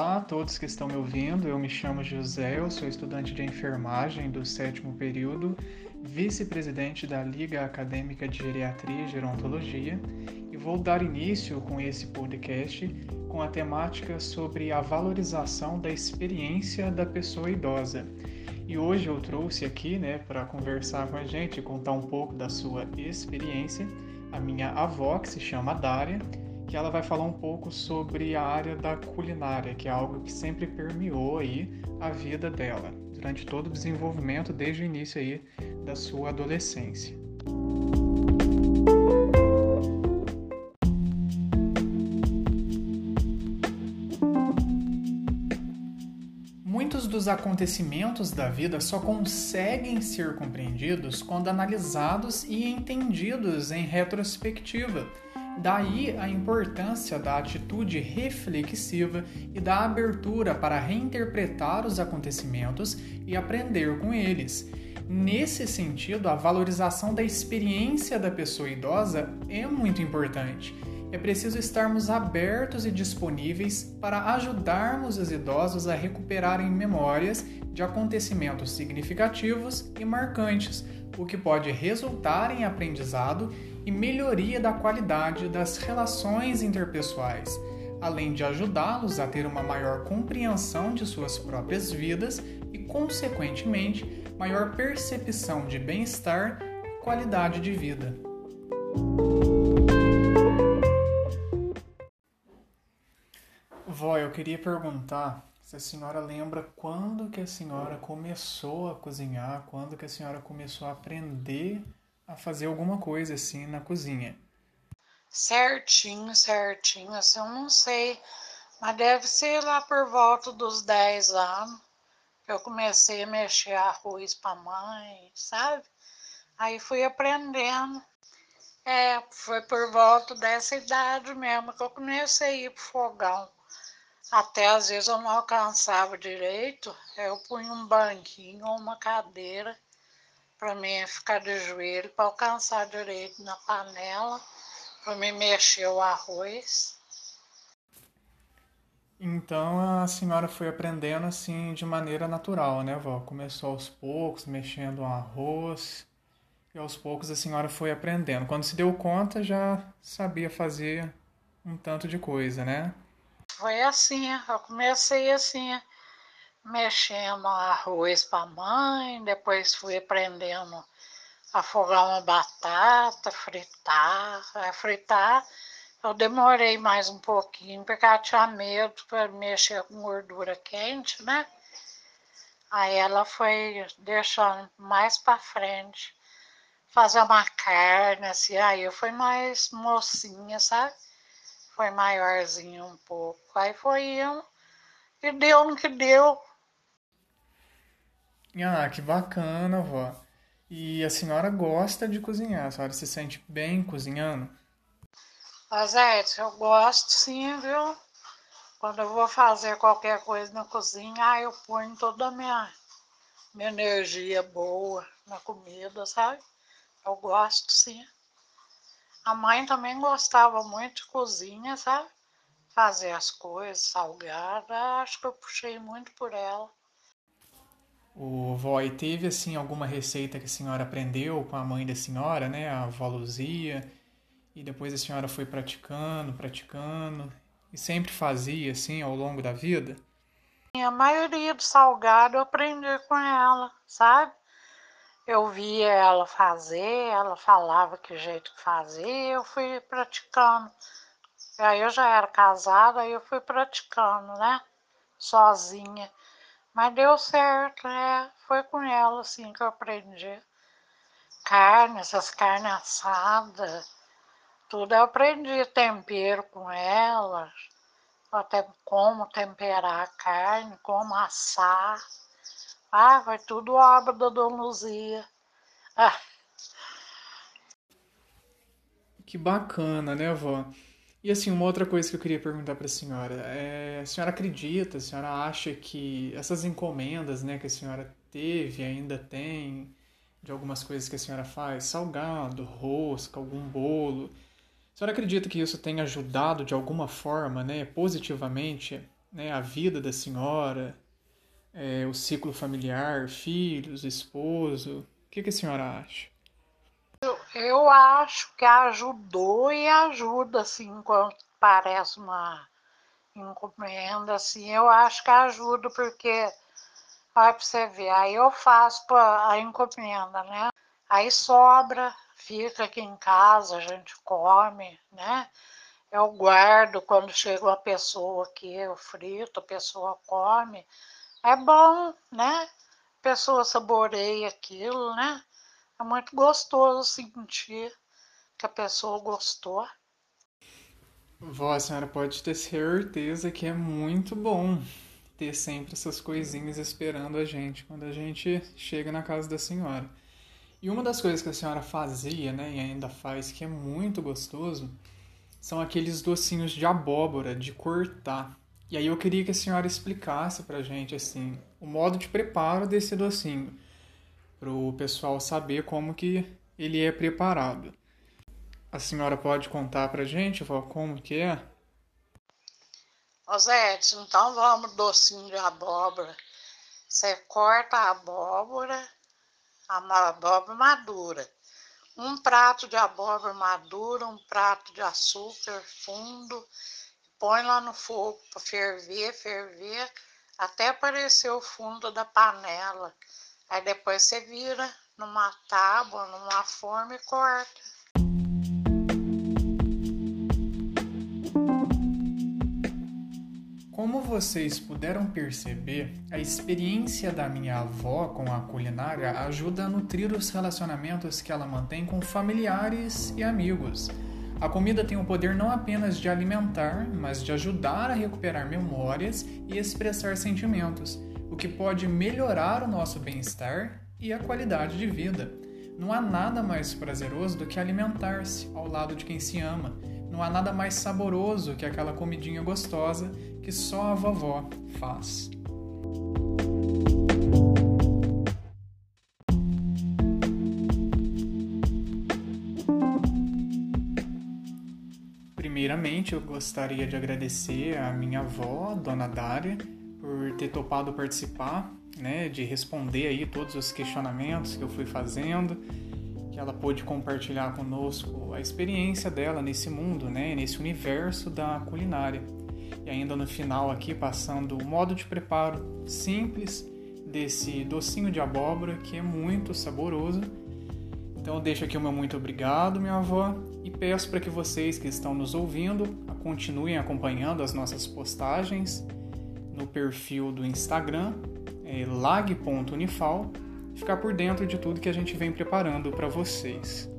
Olá a todos que estão me ouvindo. Eu me chamo José, eu sou estudante de enfermagem do sétimo período, vice-presidente da Liga Acadêmica de Geriatria e Gerontologia, e vou dar início com esse podcast com a temática sobre a valorização da experiência da pessoa idosa. E hoje eu trouxe aqui, né, para conversar com a gente, contar um pouco da sua experiência, a minha avó, que se chama Dária que ela vai falar um pouco sobre a área da culinária, que é algo que sempre permeou aí a vida dela, durante todo o desenvolvimento, desde o início aí da sua adolescência. Muitos dos acontecimentos da vida só conseguem ser compreendidos quando analisados e entendidos em retrospectiva Daí a importância da atitude reflexiva e da abertura para reinterpretar os acontecimentos e aprender com eles. Nesse sentido, a valorização da experiência da pessoa idosa é muito importante. É preciso estarmos abertos e disponíveis para ajudarmos os idosos a recuperarem memórias de acontecimentos significativos e marcantes, o que pode resultar em aprendizado e melhoria da qualidade das relações interpessoais, além de ajudá-los a ter uma maior compreensão de suas próprias vidas e, consequentemente, maior percepção de bem-estar e qualidade de vida. Vó, eu queria perguntar se a senhora lembra quando que a senhora começou a cozinhar, quando que a senhora começou a aprender a fazer alguma coisa assim na cozinha. Certinho, certinho, assim eu não sei, mas deve ser lá por volta dos 10 anos que eu comecei a mexer arroz para mãe, sabe? Aí fui aprendendo. É, foi por volta dessa idade mesmo que eu comecei a ir pro fogão. Até às vezes eu não alcançava direito, eu punha um banquinho ou uma cadeira para mim ficar de joelho para alcançar direito na panela, para me mexer o arroz. Então a senhora foi aprendendo assim de maneira natural, né, vó? Começou aos poucos, mexendo o arroz, e aos poucos a senhora foi aprendendo. Quando se deu conta, já sabia fazer um tanto de coisa, né? Foi assim, eu comecei assim, mexendo arroz para mãe, depois fui aprendendo a afogar uma batata, fritar. A fritar eu demorei mais um pouquinho, porque ela tinha medo para mexer com gordura quente, né? Aí ela foi deixando mais para frente, fazer uma carne, assim, aí eu fui mais mocinha, sabe? Foi maiorzinho um pouco. Aí foi indo, e deu no que deu. Ah, que bacana, vó. E a senhora gosta de cozinhar? A senhora se sente bem cozinhando? Azete, eu gosto sim, viu? Quando eu vou fazer qualquer coisa na cozinha, eu ponho toda a minha, minha energia boa na comida, sabe? Eu gosto sim. A mãe também gostava muito de cozinha, sabe? Fazer as coisas salgadas. Acho que eu puxei muito por ela. O vó, e teve assim alguma receita que a senhora aprendeu com a mãe da senhora, né, a avó Luzia, e depois a senhora foi praticando, praticando, e sempre fazia assim ao longo da vida? A maioria do salgado eu aprendi com ela, sabe? Eu via ela fazer, ela falava que jeito que fazia, eu fui praticando. Aí eu já era casada, aí eu fui praticando, né? Sozinha. Mas deu certo, né? Foi com ela assim que eu aprendi. Carne, essas carnes assadas, tudo eu aprendi. Tempero com ela, até como temperar a carne, como assar. Ah, foi tudo obra da Dona Luzia. Ah. Que bacana, né, vó? E assim, uma outra coisa que eu queria perguntar para a senhora, é, a senhora acredita, a senhora acha que essas encomendas, né, que a senhora teve, ainda tem, de algumas coisas que a senhora faz, salgado, rosca, algum bolo, a senhora acredita que isso tenha ajudado de alguma forma, né, positivamente né, a vida da senhora, é, o ciclo familiar, filhos, esposo? O que, que a senhora acha? Eu, eu acho que ajudou e ajuda, assim, quando parece uma encomenda, assim, eu acho que ajuda, porque, olha pra você ver, aí eu faço a encomenda, né? Aí sobra, fica aqui em casa, a gente come, né? Eu guardo quando chega uma pessoa aqui, eu frito, a pessoa come. É bom, né? A pessoa saboreia aquilo, né? É muito gostoso sentir que a pessoa gostou. Vó, a senhora pode ter certeza que é muito bom ter sempre essas coisinhas esperando a gente quando a gente chega na casa da senhora. E uma das coisas que a senhora fazia, né, e ainda faz, que é muito gostoso, são aqueles docinhos de abóbora, de cortar. E aí eu queria que a senhora explicasse pra gente, assim, o modo de preparo desse docinho, pro pessoal saber como que ele é preparado. A senhora pode contar pra gente, vó, como que é? Zé, então vamos docinho de abóbora. Você corta a abóbora, a abóbora madura. Um prato de abóbora madura, um prato de açúcar fundo, põe lá no fogo para ferver, ferver, até aparecer o fundo da panela. Aí depois você vira numa tábua, numa forma e corta. Como vocês puderam perceber, a experiência da minha avó com a culinária ajuda a nutrir os relacionamentos que ela mantém com familiares e amigos. A comida tem o poder não apenas de alimentar, mas de ajudar a recuperar memórias e expressar sentimentos, o que pode melhorar o nosso bem-estar e a qualidade de vida. Não há nada mais prazeroso do que alimentar-se ao lado de quem se ama. Não há nada mais saboroso que aquela comidinha gostosa que só a vovó faz. Primeiramente, eu gostaria de agradecer a minha avó, Dona Dária, ter topado participar, né, de responder aí todos os questionamentos que eu fui fazendo, que ela pôde compartilhar conosco a experiência dela nesse mundo, né, nesse universo da culinária. E ainda no final aqui passando o modo de preparo simples desse docinho de abóbora que é muito saboroso. Então eu deixo aqui o meu muito obrigado, minha avó, e peço para que vocês que estão nos ouvindo continuem acompanhando as nossas postagens no perfil do Instagram, é lag.unifal, ficar por dentro de tudo que a gente vem preparando para vocês.